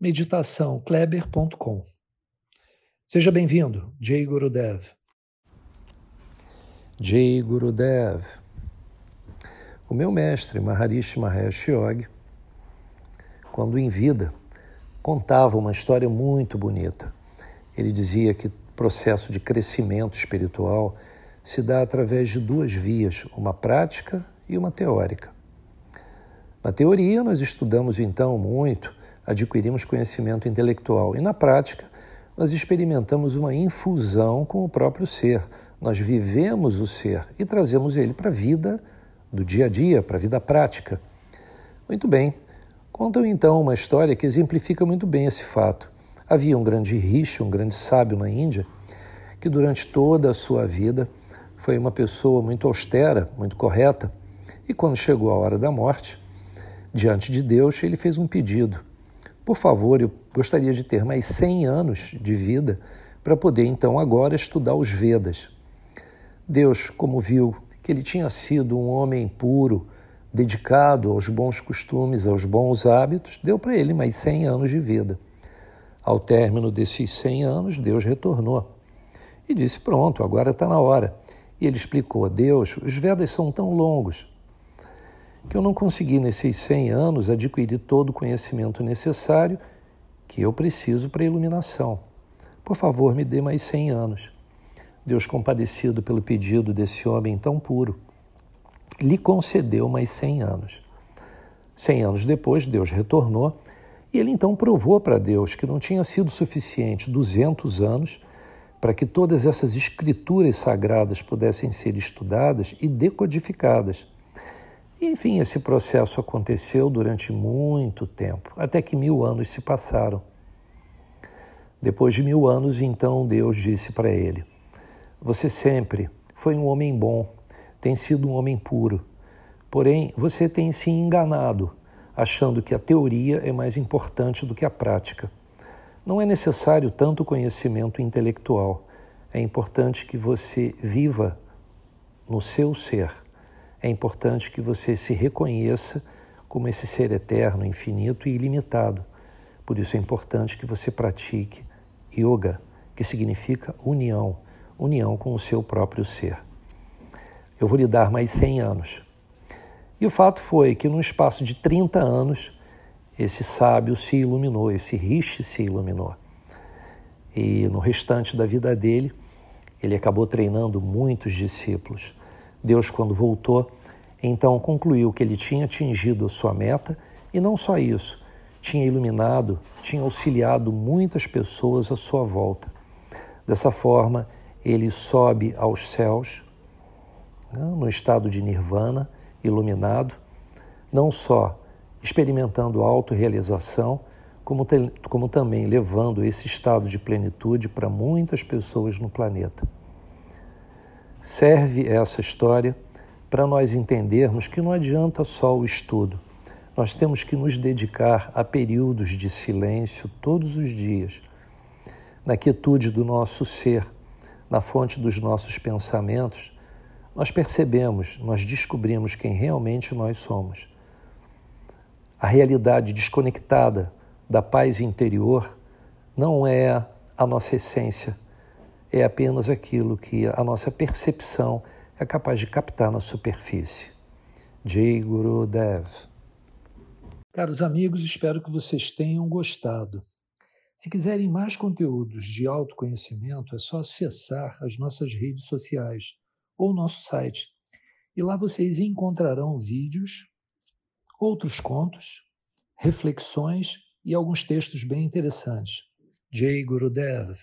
meditaçãokleber.com. Seja bem-vindo, Jay Gurudev. Jay Gurudev. O meu mestre, Maharishi Mahesh Yogi, quando em vida, contava uma história muito bonita. Ele dizia que o processo de crescimento espiritual se dá através de duas vias, uma prática e uma teórica. Na teoria, nós estudamos então muito adquirimos conhecimento intelectual e, na prática, nós experimentamos uma infusão com o próprio ser. Nós vivemos o ser e trazemos ele para a vida do dia a dia, para a vida prática. Muito bem. Contam então uma história que exemplifica muito bem esse fato. Havia um grande rishi, um grande sábio na Índia, que durante toda a sua vida foi uma pessoa muito austera, muito correta, e quando chegou a hora da morte, diante de Deus, ele fez um pedido. Por favor, eu gostaria de ter mais 100 anos de vida para poder então agora estudar os Vedas. Deus, como viu que ele tinha sido um homem puro, dedicado aos bons costumes, aos bons hábitos, deu para ele mais 100 anos de vida. Ao término desses 100 anos, Deus retornou e disse: Pronto, agora está na hora. E ele explicou a Deus: os Vedas são tão longos, que eu não consegui nesses 100 anos adquirir todo o conhecimento necessário que eu preciso para a iluminação. Por favor, me dê mais 100 anos. Deus, compadecido pelo pedido desse homem tão puro, lhe concedeu mais 100 anos. 100 anos depois, Deus retornou e ele então provou para Deus que não tinha sido suficiente 200 anos para que todas essas escrituras sagradas pudessem ser estudadas e decodificadas. Enfim, esse processo aconteceu durante muito tempo, até que mil anos se passaram. Depois de mil anos, então Deus disse para ele: Você sempre foi um homem bom, tem sido um homem puro, porém você tem se enganado, achando que a teoria é mais importante do que a prática. Não é necessário tanto conhecimento intelectual, é importante que você viva no seu ser é importante que você se reconheça como esse ser eterno, infinito e ilimitado. Por isso é importante que você pratique yoga, que significa união, união com o seu próprio ser. Eu vou lhe dar mais 100 anos. E o fato foi que, num espaço de 30 anos, esse sábio se iluminou, esse rishi se iluminou. E no restante da vida dele, ele acabou treinando muitos discípulos. Deus, quando voltou, então concluiu que ele tinha atingido a sua meta e não só isso, tinha iluminado, tinha auxiliado muitas pessoas à sua volta. Dessa forma, ele sobe aos céus, né, no estado de nirvana, iluminado, não só experimentando autorrealização, como, como também levando esse estado de plenitude para muitas pessoas no planeta. Serve essa história para nós entendermos que não adianta só o estudo. Nós temos que nos dedicar a períodos de silêncio todos os dias, na quietude do nosso ser, na fonte dos nossos pensamentos. Nós percebemos, nós descobrimos quem realmente nós somos. A realidade desconectada da paz interior não é a nossa essência, é apenas aquilo que a nossa percepção é capaz de captar na superfície. Jai Guru Dev. Caros amigos, espero que vocês tenham gostado. Se quiserem mais conteúdos de autoconhecimento, é só acessar as nossas redes sociais ou nosso site. E lá vocês encontrarão vídeos, outros contos, reflexões e alguns textos bem interessantes. Jai Gurudev.